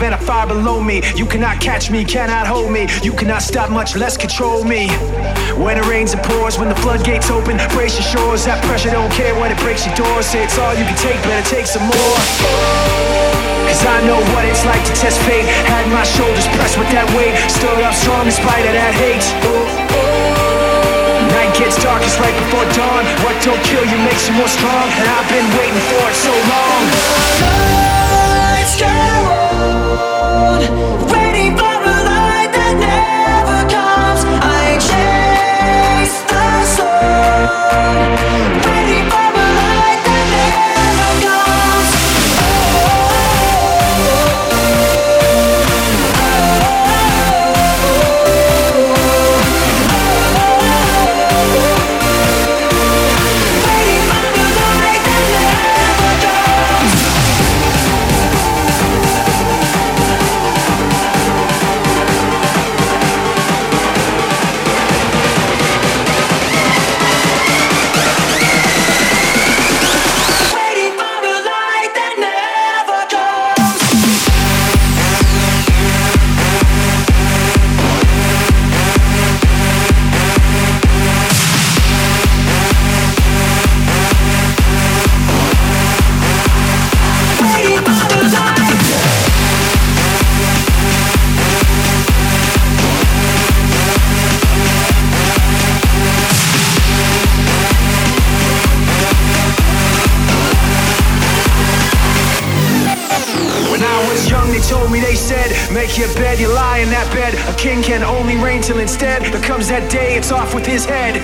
Above and a fire below me. You cannot catch me, cannot hold me. You cannot stop, much less control me. When it rains and pours, when the floodgates open, brace your shores. That pressure don't care when it breaks your doors. Say it's all you can take, better take some more. Cause I know what it's like to test fate. Had my shoulders pressed with that weight. Stood up strong in spite of that hate. Night gets darkest right before dawn. What don't kill you makes you more strong. And I've been waiting for it so long. On, bed, you lie in that bed. A king can only reign till instead there comes that day, it's off with his head.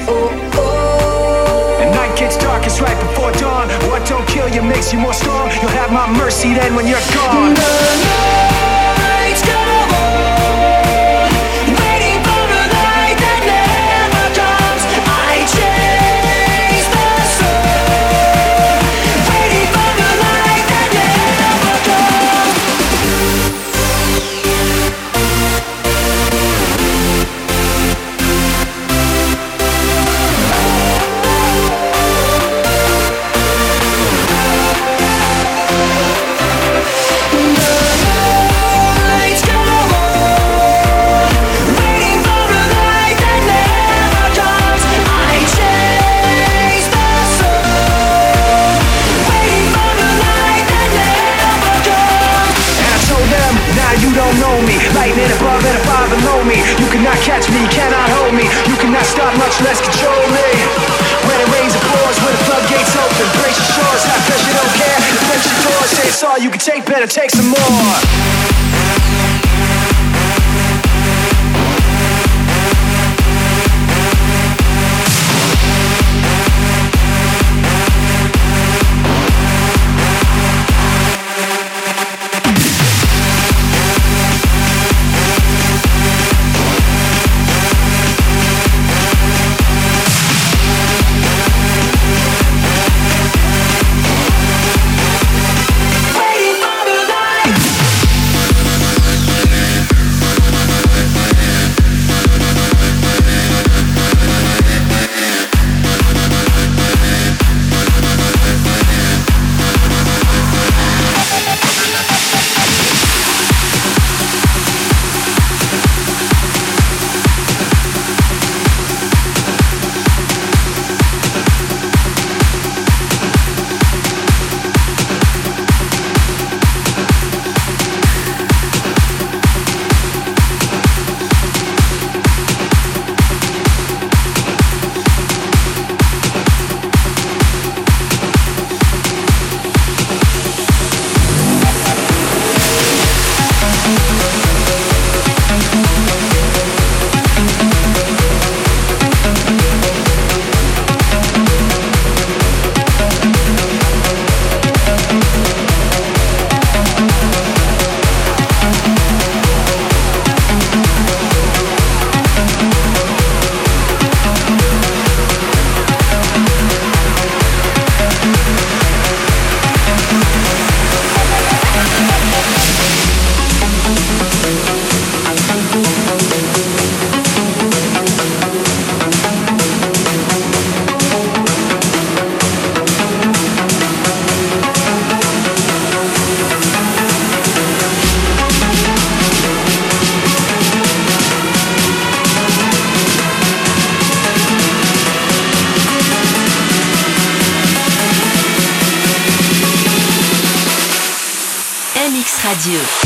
Radio.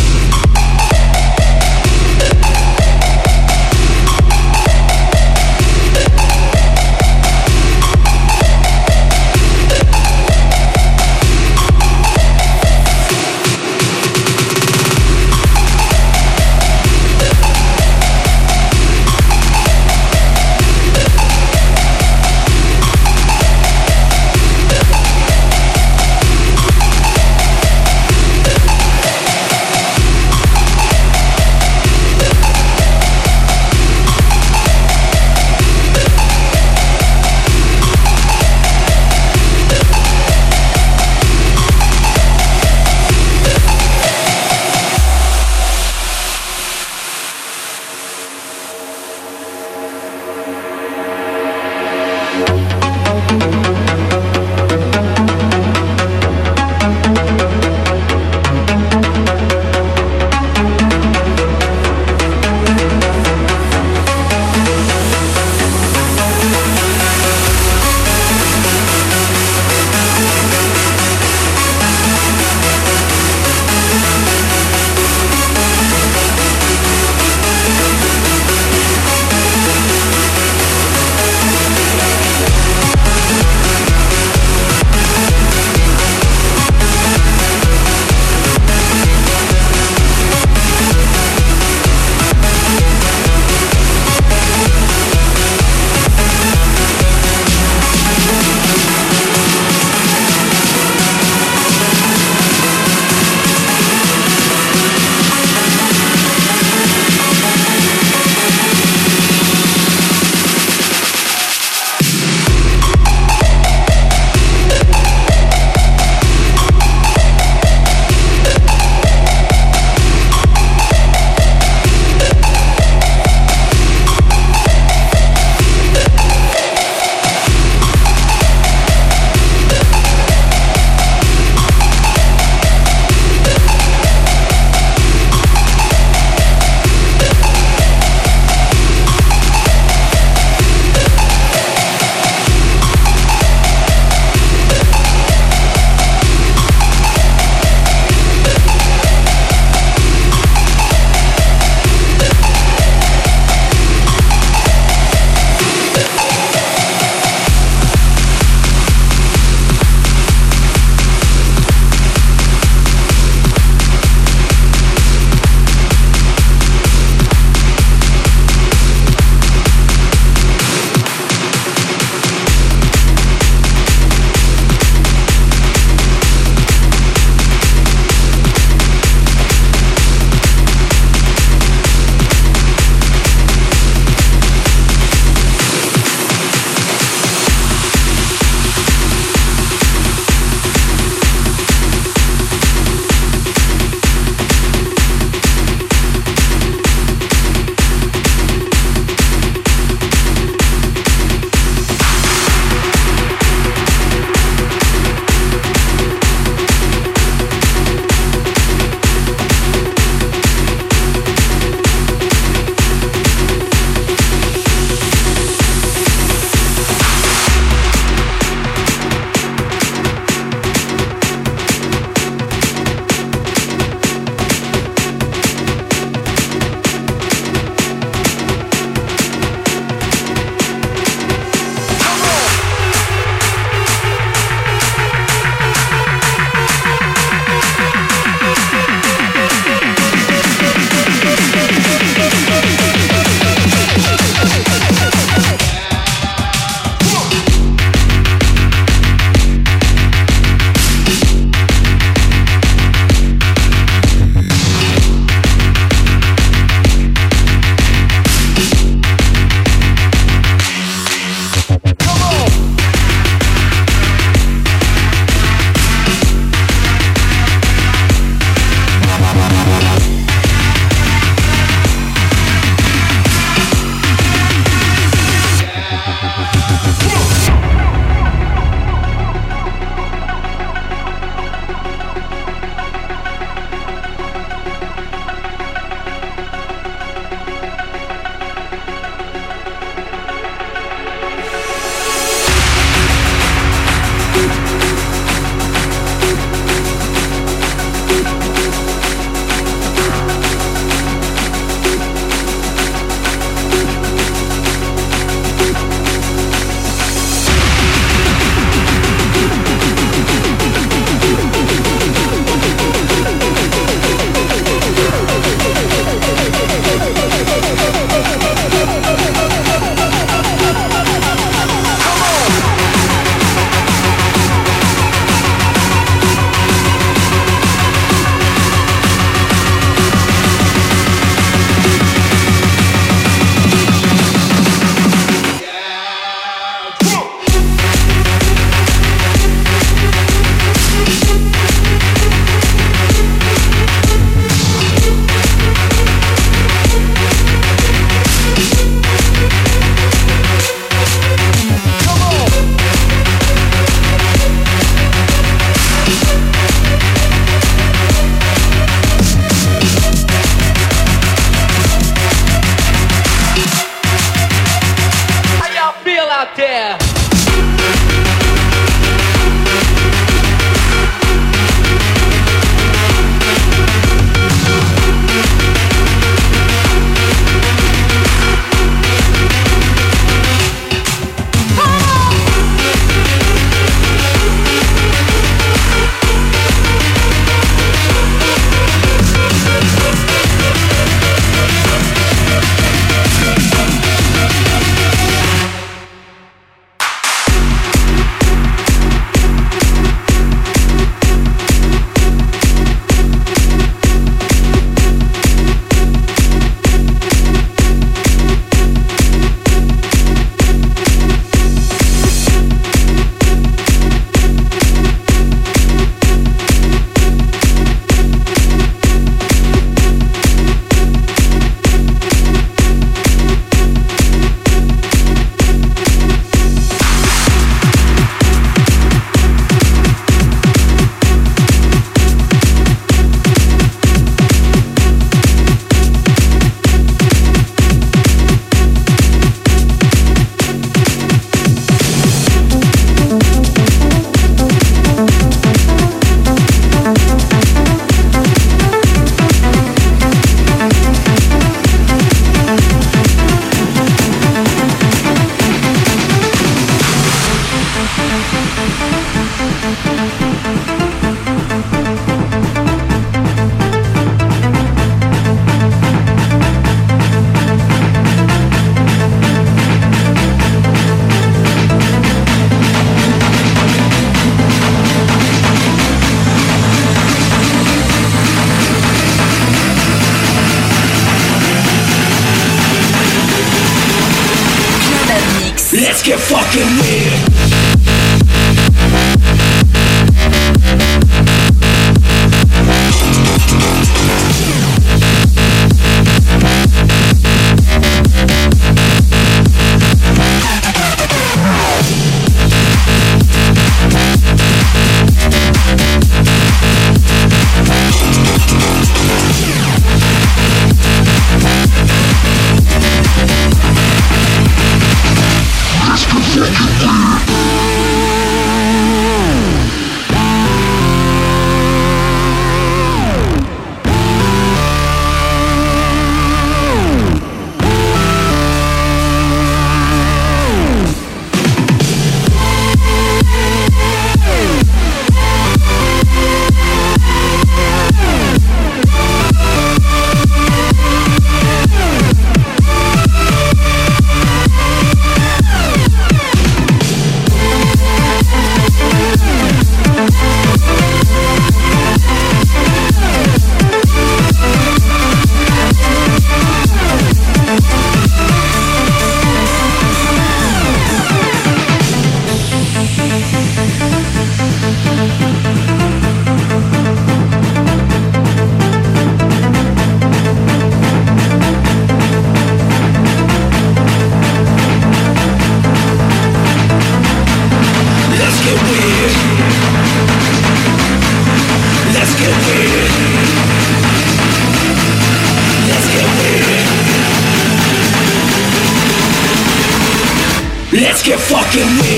Fucking